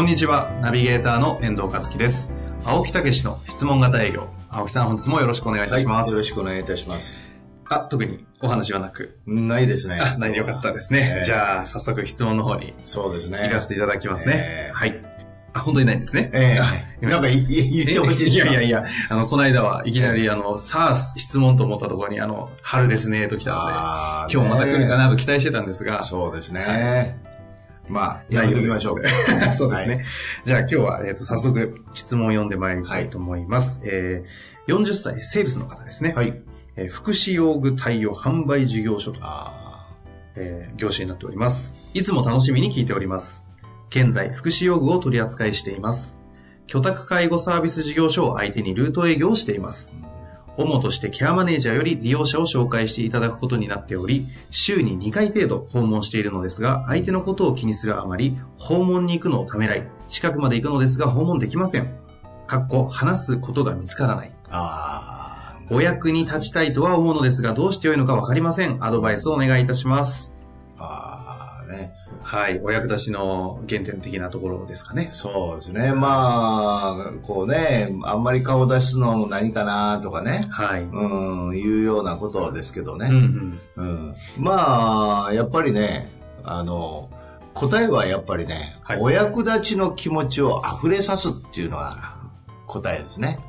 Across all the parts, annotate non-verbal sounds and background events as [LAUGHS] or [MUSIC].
こんにちは、ナビゲーターの遠藤和樹です。青木武の質問型営業。青木さん、本日もよろしくお願いいたします。よろしくお願いいたします。あ、特にお話はなく。ないですね。あ、ないでよかったですね。えーじゃあ、早速質問の方にそうですね。行かせていただきますね。えーはい。あ、本当にないんですね。ええあなんかいい言ってほしいいやいやいや。や、あの、この間はいきなり、あの、さあ、質問と思ったところに、あの、春ですね、と来たので、今日また来るかなねと期待してたんですが、そうですね。まあ、やめときましょうか。[LAUGHS] そうですね。はいじゃあ今日は、えっ、と、早速質問を読んでまいりたいと思います。えー、40歳セールスの方ですね。はい。えー福祉用具対応販売事業所と、あえー業種になっております。いつも楽しみに聞いております。現在、福祉用具を取り扱いしています。居宅介護サービス事業所を相手にルート営業をしています。主としてケアマネージャーより利用者を紹介していただくことになっており、週に2回程度訪問しているのですが、相手のことを気にするあまり、訪問に行くのをためらい、近くまで行くのですが訪問できません。かっこ、話すことが見つからない。あ。あお役に立ちたいとは思うのですが、どうしてよいのかわかりません。アドバイスをお願いいたします。あ。ああ、ね。はい。お役立ちの原点的なところですかね。そうですね。まあ、こうね、あんまり顔出すのも何かなとかね。はい。うん、いうようなことですけどね。うんうん。うんまあ、やっぱりね、あの、答えはやっぱりね、はいお役立ちの気持ちを溢れさすっていうのが答えですね。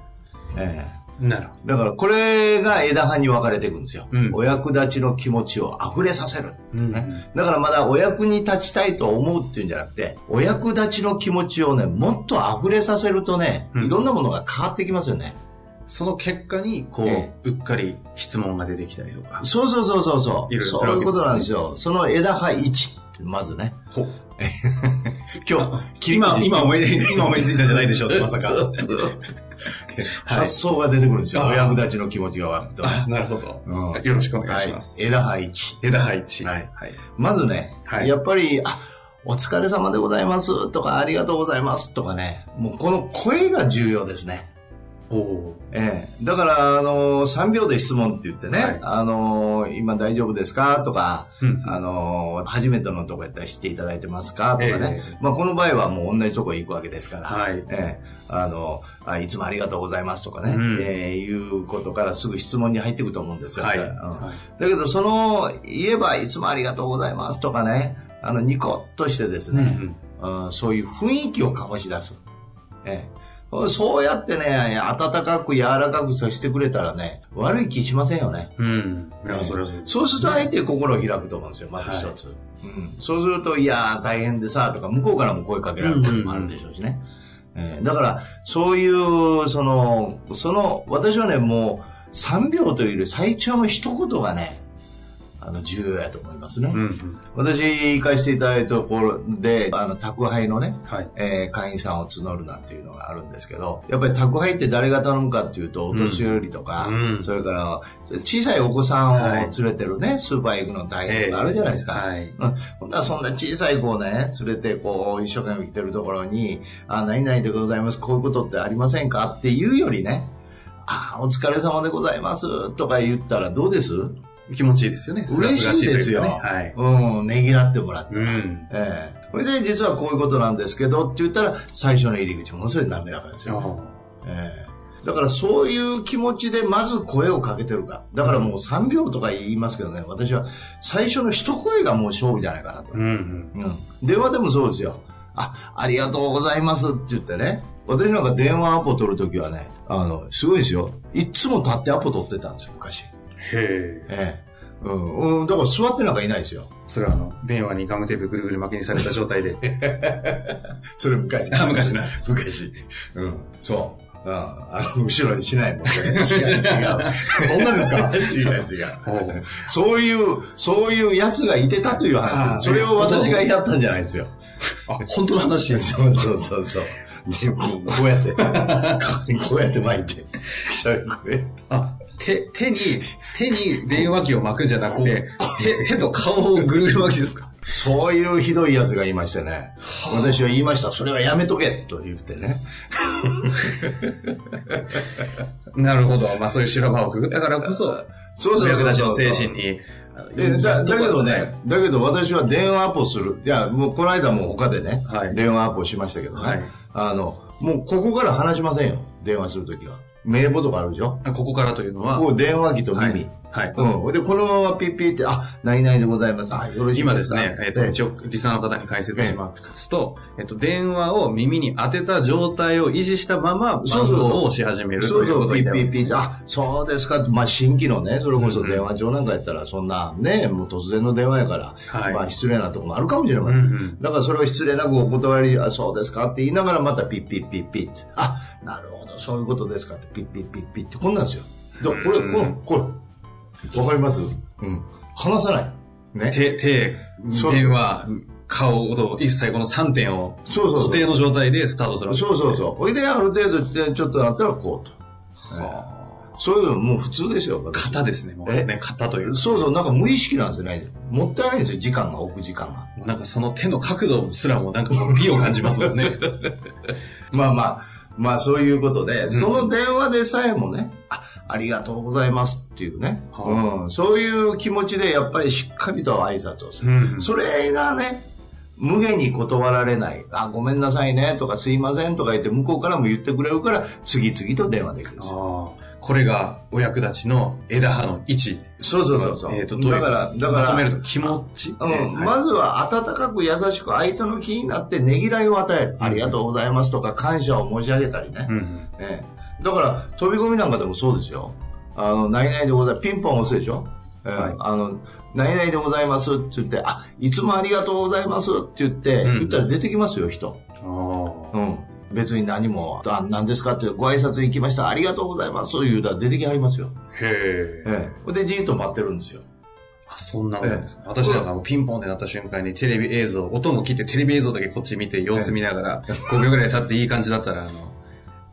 えなるほえだからこれが枝葉に分かれていくんですよ。うんお役立ちの気持ちを溢れさせる。ねだからまだお役に立ちたいと思うっていうんじゃなくて、お役立ちの気持ちをね、もっと溢れさせるとね、うんいろんなものが変わってきますよね。その結果に、こう、えうっかり質問が出てきたりとか。そうそうそうそうそう。いろいろすそういうことなんですよ。その枝葉1まずね。ほ [LAUGHS] 今日、今、今思い出、今思いついたんじゃないでしょうまさか。発想が出てくるんですよ。あお役立ちの気持ちが湧くと。あ、なるほど。うんよろしくお願いしはます。い。枝葉1。枝配置。はいはい。まずね、はいやっぱり、あ、お疲れ様でございますとか、ありがとうございますとかね、もうこの声が重要ですね。ええ、だから、あの3秒で質問って言ってね、はい。あの今大丈夫ですか？とか、ー。うん。あの初めてのとこやったら知っていただいてますか？とかね、ええ。まあこの場合はもう同じとこ行くわけですから、はい。ええ、あのあ、いつもありがとうございます。とかね、うん。ええいうことからすぐ質問に入っていくと思うんですよ。はい。うん。はい。だけど、その、言えばいつもありがとうございます。とかね、あの、ニコッとしてですね、ん。うん。そういう雰囲気を醸し出す。ええそうやってね、温かく柔らかくさせてくれたらね、悪い気しませんよね。うん。いや、それはそうですそうすると相手心を開くと思うんですよ、まず一つ。うん、そうすると、いやー大変でさ、とか、向こうからも声かけられることもあるでしょうしね。えーだから、そういう、その、その、私はね、もう、3秒というより最長の一言がね、あの、重要やと思いますね。うんうん。私、行かせていただいたところで、あの、宅配のね、はい。えー会員さんを募るなんていうのがあるんですけど、やっぱり宅配って誰が頼むかっていうと、お年寄りとか、うんそれから小さいお子さんを連れてるね、スーパー行くの大変とかあるじゃないですか。はい。うん、ほんならそんな小さい子をね、連れてこう、一生懸命来てるところに、あ、何々でございます、こういうことってありませんかっていうよりね、あ、お疲れ様でございますとか言ったらどうです？気持ちいいですよね。嬉しいですよ。すがすがしいうん、ねぎらってもらって。はい。うん。ええそれで、実はこういうことなんですけどって言ったら、最初の入り口ものすごい滑らかですよ。ええだからそういう気持ちでまず声をかけてるか。だからもう3秒とか言いますけどね、私は最初の一声がもう勝負じゃないかなと。うんうん。うん。電話でもそうですよ。あ、ありがとうございますって言ってね。私なんか電話アポ取るときはね、あの、すごいですよ。いっつも立ってアポ取ってたんですよ、昔。へえ。ええ。うん、うん、だから座ってなんかいないですよ。それはあの、電話にガムテープぐるぐる巻きにされた状態で。[LAUGHS] それ昔。あ昔な。昔。うん。そう。うん。あの、後ろにしないもんね。[LAUGHS] 違う、違う。そんなですか？[LAUGHS] 違う、違う。そういう、そういうやつがいてたというああ話。それを私がやったんじゃないですよ。あ、本当の話？そうそうそうそう。でこうこうやって、こうやって巻いて、くしゃみこあ、手、手に、手に電話機を巻くんじゃなくて、手、手と顔をぐるぐる巻きですか？そういうひどいやつがいましてね。私は言いました。それはやめとけと言ってね。なるほど。まあそういう修羅場をくぐったからこそ、そうそうそうそうお役立ちの精神に。でだだけどね、だけど私は電話アポする。いや、もうこの間も他でね、はい電話アポしましたけどね。はいあの、もうここから話しませんよ。電話するときは。名簿とかあるでしょ？あここからというのは、こう電話機と耳。はい。うん。で、このままピッピッって、あ、何々でございます。あ、よろしい今でか？ですすね、えっ、と、え一応、リスナーの方に解説しますと、えっ、と、電話を耳に当てた状態を維持したまま、番そうそを押し始めるというそうそう、ピッピッピッって、あ、そうですか。まあ、新規のね、それこそ電話帳なんかやったら、そんなね、もう突然の電話やから、はい。まあ、失礼なとこもあるかもしれません。うんうん。だからそれを失礼なくお断り、あ、そうですかって言いながら、またピッピッピッピッ。って、あ、なるほど、そういうことですかって、ピッピッピッピッって、こんなんですよ。でこれ、うん。この、これ、わかります？うん。離さない。ね。手、手、電話、顔と一切この3点をそうそう固定の状態でスタートするそうそうそう。ほいで、ある程度でちょっとなったらこうと。そういうのもう普通ですよ。私型ですね、もうえ？ね、型という。そうそう、なんか無意識なんですよね。もったいないんですよ、時間が、置く時間が。もうなんかその手の角度すらもなんかもう美を感じますもんね。[LAUGHS] まあまあ、まあそういうことで、その電話でさえもね、あ、ありがとうございますっていうね、はうん、そういう気持ちでやっぱりしっかりと挨拶をする。うんそれがね、無限に断られない。あ、ごめんなさいねとかすいませんとか言って向こうからも言ってくれるから、次々と電話できるんですよ。ああこれがお役立ちの枝葉の位置。そうそうそうそう。えっ、と、どういうだから、だから、まとめると気持ち。うんはいまずは温かく優しく相手の気になってねぎらいを与える。ありがとうございますとか感謝を申し上げたりね。うんうんええ、だから飛び込みなんかでもそうですよ。あの、何々でございます。ピンポン押すでしょ、ええはいあの、何々でございますって言って、あ、いつもありがとうございますって言って、うん言ったら出てきますよ、人。あうん。別に何も、あ、何ですかってご挨拶行きました。ありがとうございます。そう言うたら出てきはりますよ。あ。へえ。ええ。で、じーっと待ってるんですよ。あそんなもんですか、私なんかもうピンポンってなった瞬間にテレビ映像、音も切ってテレビ映像だけこっち見て様子見ながら、5秒ぐらい経っていい感じだったら、あの、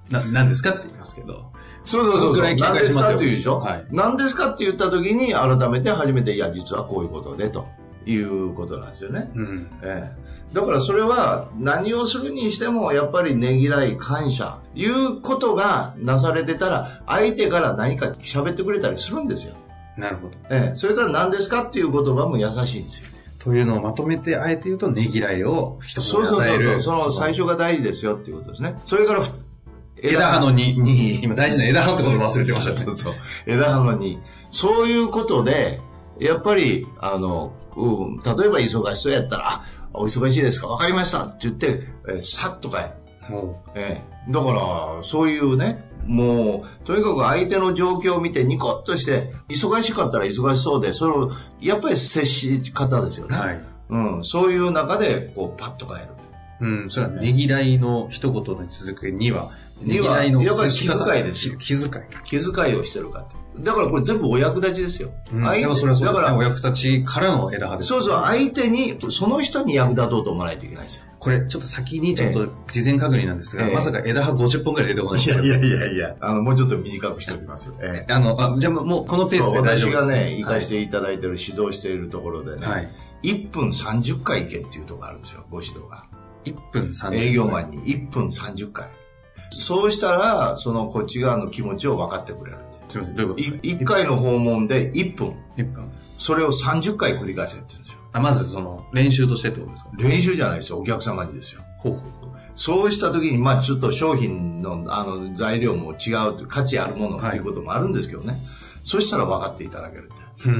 な、何ですかって言いますけど。そうそうそうそう。何ですかって言うでしょ、はい何ですかって言った時に改めて初めて、いや、実はこういうことで、ということなんですよね。うん。ええ。だからそれは何をするにしてもやっぱりねぎらい、感謝、いうことがなされてたら相手から何か喋ってくれたりするんですよ。なるほど。ええ。それから何ですかっていう言葉も優しいんですよ。というのをまとめて、あえて言うと、ねぎらいを一言で与える。そうそうそう。その最初が大事ですよっていうことですね。それからふ、枝葉の2。に今大事な枝葉ってこと忘れてましたね。そうそう。枝葉のに。そういうことで、やっぱり、あの、うん、例えば忙しそうやったら、あ、お忙しいですか？わかりましたって言って、えーさっと帰る。もええ。だから、そういうね、もう、とにかく相手の状況を見てニコッとして、忙しかったら忙しそうで、それを、やっぱり接し方ですよう、ね。はい。うん。そういう中で、こう、パッと帰る。うん、それはねぎらいの一言に続く2は、ねぎにはらいのやっぱり気遣いですよ気気遣い。気遣いをしてるかって。だからこれ全部お役立ちですよ。うん、相手でもそれはそうですね。だからお、役立ちからの枝葉です。そうそう、相手に、その人に役立とうと思わないといけないですよ。これ、ちょっと先にちょっと事前確認なんですが、ええまさか枝葉50本くらい出てこないんですよ。いやいや、あの、もうちょっと短くしておきます。ええあの、あ、じゃあもうこのペースで大丈夫です、私がね、行かせていただいてる、指導しているところでね、はい。1分30回行けっていうところがあるんですよ、ご指導が。1分30営業マンに1分30回。そうしたら、そのこっち側の気持ちを分かってくれるって。すみません、どういうことですか？1回の訪問で1分。1分。それを30回繰り返せって言うんですよ。あ、まずその、練習としてってことですか？練習じゃないですよ、お客様にですよ。ほうほう。そうした時に、まあちょっと商品のあの材料も違うと、価値あるものっていうこともあるんですけどね。そしたら分かっていただけるって。う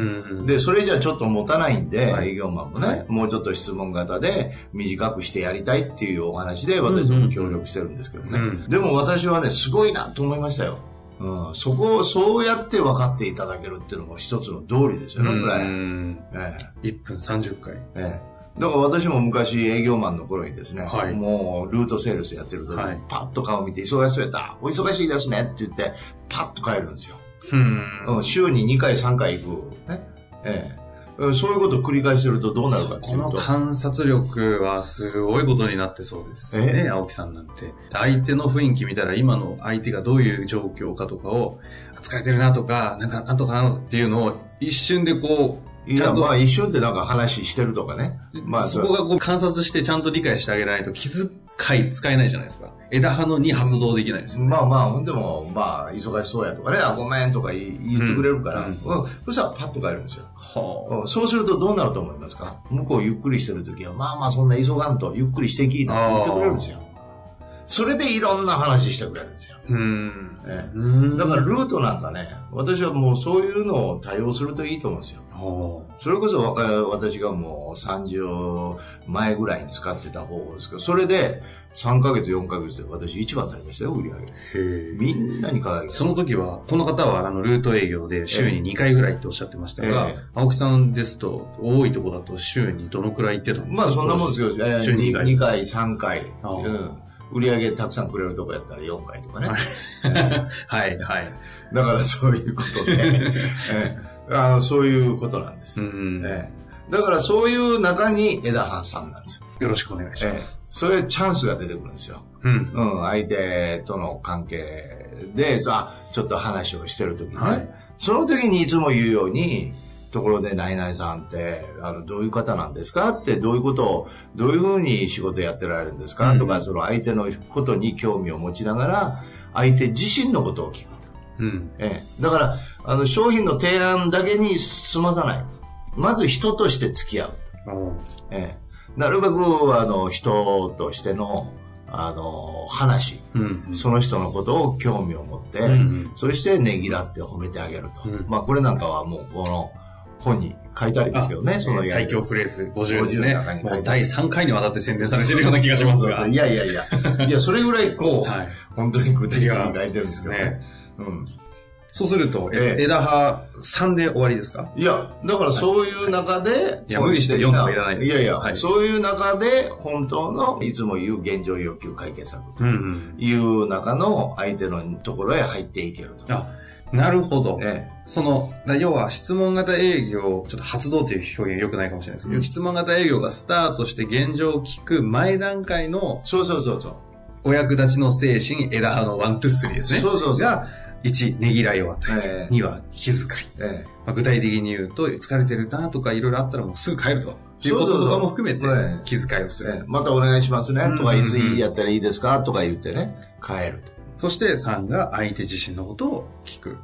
ん。で、それじゃちょっと持たないんで、はい営業マンもね、はいもうちょっと質問型で短くしてやりたいっていうお話で私も協力してるんですけどね。うんでも私はね、すごいなと思いましたよ。うん、そこをそうやって分かっていただけるっていうのも一つの道理ですよね、これ。うん。え1分30回。えええだから私も昔営業マンの頃にですね、はいもうルートセールスやってる時に、はいパッと顔見て忙しそうやった、お忙しいですねって言って、パッと帰るんですよ。うん。うん、週に2回3回行く。ね。ええ。うんそういうことを繰り返してるとどうなるかっていこのうと。観察力はすごいことになってそうですえね、青木さんなんて。相手の雰囲気見たら今の相手がどういう状況かとかを、疲れてるなとか、なんかなんとかなっていうのを一瞬でこう、いや、ちゃんとまあ一瞬でなんか話してるとかね。まあそこがこう観察してちゃんと理解してあげないと気遣い使えないじゃないですか。枝葉のに発動できないですよね。まあまあ、ほんでも、まあ、忙しそうやとかね、あ、ごめんとか言ってくれるから、ううんんそしたらパッと帰るんですよ。はうんそうするとどうなると思いますか？向こうゆっくりしてるときは、まあまあそんな急がんと、ゆっくりしてきなって言ってくれるんですよ。それでいろんな話してくれるんですよ。うん。えうんえだからルートなんかね、私はもうそういうのを多用するといいと思うんですよ。はそれこそ私がもう30前ぐらいに使ってた方法ですけど、それで3ヶ月、4ヶ月で私一番になりましたよ、売り上げ。みんなに輝きその時は、この方はあのルート営業で週に2回ぐらいっておっしゃってましたが、ええ青木さんですと、多いとこだと週にどのくらい行ってたんですか？まあそんなもんですけど、えー、週に2 2回、回。2回、3回。うん。売り上げたくさんくれるとこやったら4回とかね。[LAUGHS] はい、はい。[LAUGHS] だからそういうことで、ええあのそういうことなんです。うん。ええだからそういう中に枝葉さんなんですよ。よろしくお願いしええます。それチャンスが出てくるんですよ。うん。うん、相手との関係で、あ、ちょっと話をしてる時にね、はいその時にいつも言うように、ところで、ナイナイさんって、あの、どういう方なんですかって、どういうことを、どういうふうに仕事やってられるんですか、うんとか、その相手のことに興味を持ちながら、相手自身のことを聞くと。うん。ええ、だから、あの、商品の提案だけに済まさない。まず人として付き合うええ、なるべく、あの、人としての、あの、話、うん。その人のことを興味を持って、うんそしてねぎらって褒めてあげると。うんまあこれなんかはもうこの本に書いてありますけどね、その最強フレーズ50ですね50の中に書いてあ。るもう第3回にわたって宣伝されてるような気がしますが。[LAUGHS] いやいやいや、いや、それぐらいこう、[LAUGHS] はい本当に具体的に書いてるんですけどいやね。うん。そうすると、ええ枝葉3で終わりですか？いや、だからそういう中で、いや無理して読んではいらないですいやいや、はいそういう中で、本当の、いつも言う現状要求解決策と。いう中の相手のところへ入っていけると。あ、なるほど。えその、だ要は質問型営業、ちょっと発動っていう表現良くないかもしれないですけど、うん質問型営業がスタートして現状を聞く前段階のえそうそうそうそう。お役立ちの精神、枝葉の one、two、three ですね。そうそうそうが、1、ねぎらいを与える。ええ。2は気遣い。ええ。まあ、具体的に言うと、疲れてるなとかいろいろあったらもうすぐ帰ると。いうこととかも含めてええ。気遣いをする。ええ。またお願いしますね、とか、うんいつやったらいいですか？とか言ってね、帰るそして3が相手自身のことを聞く。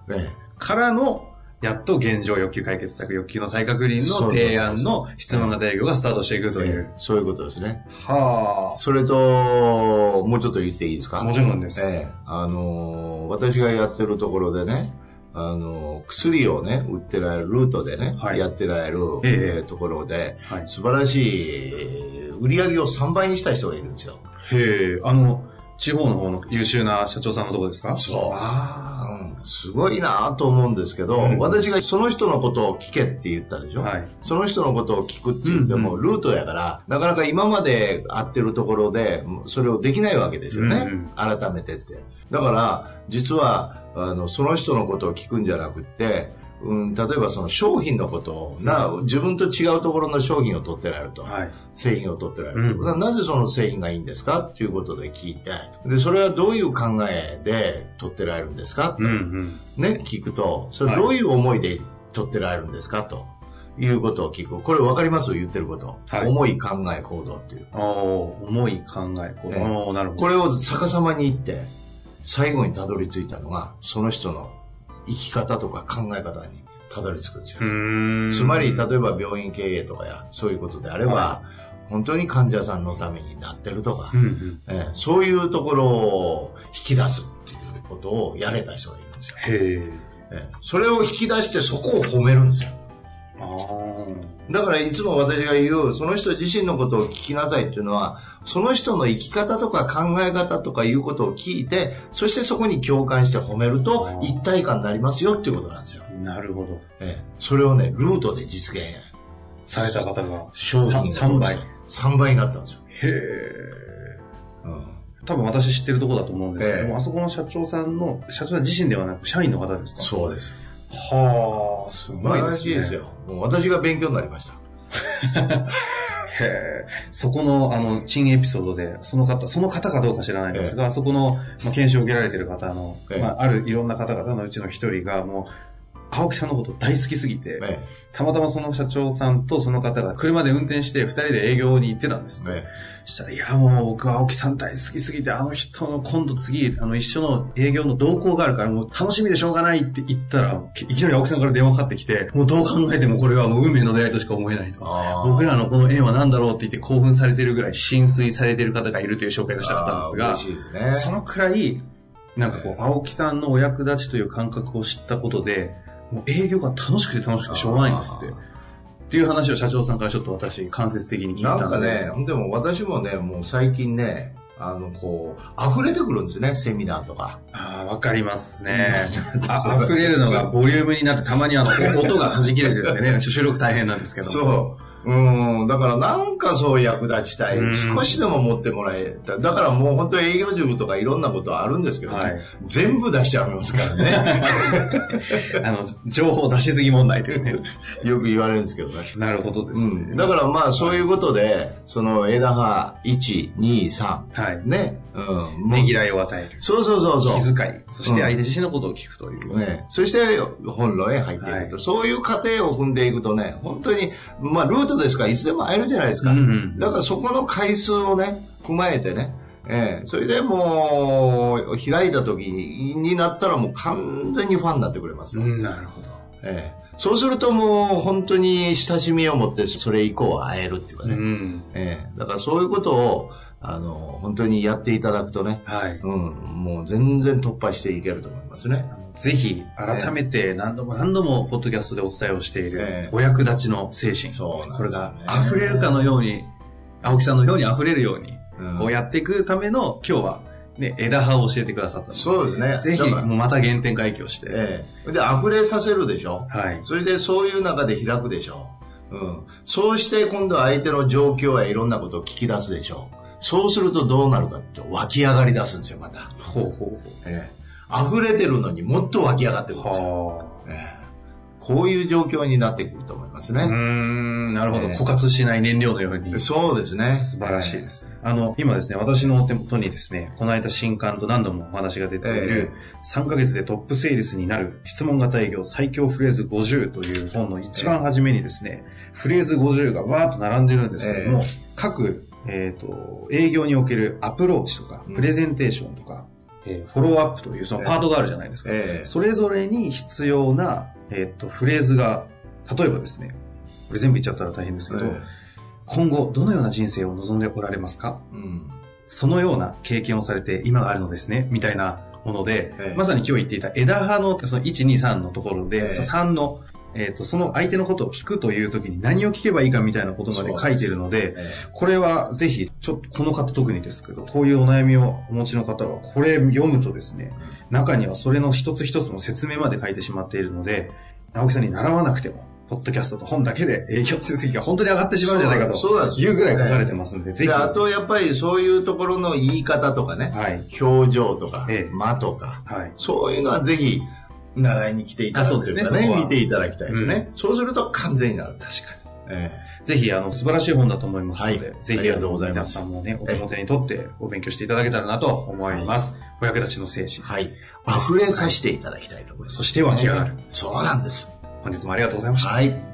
からの、やっと現状欲求解決策、欲求の再確認の提案の質問型営業がスタートしていくえという。そういうことですね。はそれと、もうちょっと言っていいですか？もちろんです。ええ。あのー私がやってるところでね、あのー薬をね、売ってられる、ルートでね、はい。やってられる、ええ。ええところで、はい。素晴らしい売り上げを3倍にした人がいるんですよ。へえ、あの、地方の方の優秀な社長さんのとこですか？そう。あうんすごいなと思うんですけど、うん私がその人のことを聞けって言ったでしあ。ょ、はい。その人のことを聞くって言っても、うんルートやから、なかなか今まで会ってるところで、それをできないわけですよね。改めてって。だから、実は、あの、その人のことを聞くんじゃなくって、うん、例えばその商品のことを、な、自分と違うところの商品を取ってられると。はい。製品を取ってられると、うんなぜその製品がいいんですか？っていうことで聞いて、で、それはどういう考えで取ってられるんですか？うんうん。ね、聞くと、それどういう思いで取ってられるんですか？ということを聞く。これ分かります？言ってること。はい思い、考え、行動っていう。おー重い考え、こう、ええおーなるほど。これを逆さまに言って、最後にたどり着いたのが、その人の生き方とか考え方にたどり着くんですよ。つまり、例えば病院経営とかや、そういうことであれば、は本当に患者さんのためになってるとか、うんうん。ええそういうところを引き出すっていうことをやれた人がいるんですよ。へえ。ええそれを引き出してそこを褒めるんですよ。だからいつも私が言う、その人自身のことを聞きなさいっていうのは、その人の生き方とか考え方とかいうことを聞いて、そしてそこに共感して褒めると一体感になりますよっていうことなんですよ。なるほど。ええそれをね、ルートで実現された方が、商品が3倍。へ3倍になったんですよ。え。うん多分私知ってるところだと思うんですけども、ええあそこの社長さんの、社長さん自身ではなく社員の方ですか？そうです。はあ、す素ごいですね。晴らしいですよ。もう私が勉強になりました。[LAUGHS] へえ。そこの、あの、新エピソードで、その方、その方かどうか知らないんですが、そこの、まあ、研修を受けられている方の、ええまあ、あるいろんな方々のうちの一人が、もう、青木さんのこと大好きすぎて、ねたまたまその社長さんとその方が車で運転して二人で営業に行ってたんです。ねしたら、いや、もう僕は青木さん大好きすぎて、あの人の今度次、あの一緒の営業の動向があるから、もう楽しみでしょうがないって言ったら、いきなり青木さんから電話かかってきて、もうどう考えてもこれはもう運命の出会いとしか思えないと。僕らのこの縁は何だろうって言って興奮されてるぐらい浸水されてる方がいるという紹介がしたかったんですが、すね。そのくらい、なんかこう、青木さんのお役立ちという感覚を知ったことで、もう営業が楽しくて楽しくてしょうがないんですって。っていう話を社長さんからちょっと私、間接的に聞いたなんか。ね、でも私もね、もう最近ね、あの、こう、溢れてくるんですね、セミナーとか。ああ、わかりますね。[LAUGHS] あ溢れるのがボリュームになって、たまにあの、音が弾きれてるんでね、収録大変なんですけど。そう。うん、だからなんかそう役立ちたい。うん少しでも持ってもらえた。だからもう本当に営業塾とかいろんなことはあるんですけどね。はい全部出しちゃいますからね。[LAUGHS] あの、情報出しすぎ問題というね。[LAUGHS] よく言われるんですけどね。なるほどですね。うん、だからまあそういうことで、その枝葉1、2、3。はい。ね。うん。ねぎらいを与える。そうそうそうそう。気遣い。そして相手自身のことを聞くという。ね、そして本路へ入っていくと、はいそういう過程を踏んでいくとね、本当に、まあルートですからいつでも会えるじゃないですか。うんうんだからそこの回数をね、踏まえてね、ええそれでもう、開いた時になったらもう完全にファンになってくれますよ。うん、なるほど。ええそうするともう本当に親しみを持ってそれ以降は会えるっていうかね。うん。ええだからそういうことを、あの、本当にやっていただくとね、はい。うん、もう全然突破していけると思いますね。ぜひ、改めて何度も何度も、ポッドキャストでお伝えをしていえるえ、お役立ちの精神。そうなんこれが溢れるかのように、青木さんのように溢れるように、うんこうやっていくための、今日は、ね、枝葉を教えてくださったそうですね。ぜひ、もうまた原点回帰をして。ええで、溢れさせるでしょ？はい。それでそういう中で開くでしょ？うん。そうして今度は相手の状況やいろんなことを聞き出すでしょ？そうするとどうなるかって湧き上がり出すんですよ、また。ほうほうほええ溢れてるのにもっと湧き上がってくるんですよ。こういう状況になってくると思いますあ。うーね。ん、なるほど。ええ枯渇しない燃料のように。そうですね。素晴らしいですね。あの、今ですね、私のお手元にですね、この間新刊と何度もお話が出ている、3ヶ月でトップセールスになる質問型営業最強フレーズ50という本の一番初めにですね、フレーズ50がわーっと並んでるんですけども、各、えっ、と、営業におけるアプローチとかうん、プレゼンテーションとか、えーフォローアップというそのパートがあるじゃないですか。ええそれぞれに必要な、えっ、と、フレーズが、例えばですね、これ全部言っちゃったら大変ですけど、え今後どのような人生を望んでおられますか？えうん。そのような経験をされて今があるのですね、みたいなもので、ええ。まさに今日言っていた枝葉のその1、2、3のところで、ええ。その3の、えっ、と、その相手のことを聞くという時に何を聞けばいいかみたいなことまで書いているので、えこれはぜひ、ちょっとこの方特にですけど、こういうお悩みをお持ちの方は、これ読むとですね、中にはそれの一つ一つの説明まで書いてしまっているので、青木さんに習わなくても、ポッドキャストと本だけで営業成績が本当に上がってしまうんじゃないかというぐらい書かれてますので、ぜひ。で、あとやっぱりそういうところの言い方とかね、はい。表情とか、ええ間とか、はい。そういうのはぜひ、習いに来ていただくというかね、そこは見ていただきたいですね。そうすると完全になる。確かに。えぜひ、あの、素晴らしい本だと思いますので、はいぜひ、ありがとうございます皆さんもね、お手元に取ってお勉強していただけたらなと思います。お役立ちの精神え。はい。溢れさせていただきたいと思います。そして湧き上がる。そうなんです。本日もありがとうございました。はい。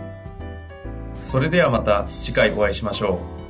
それではまた次回お会いしましょう。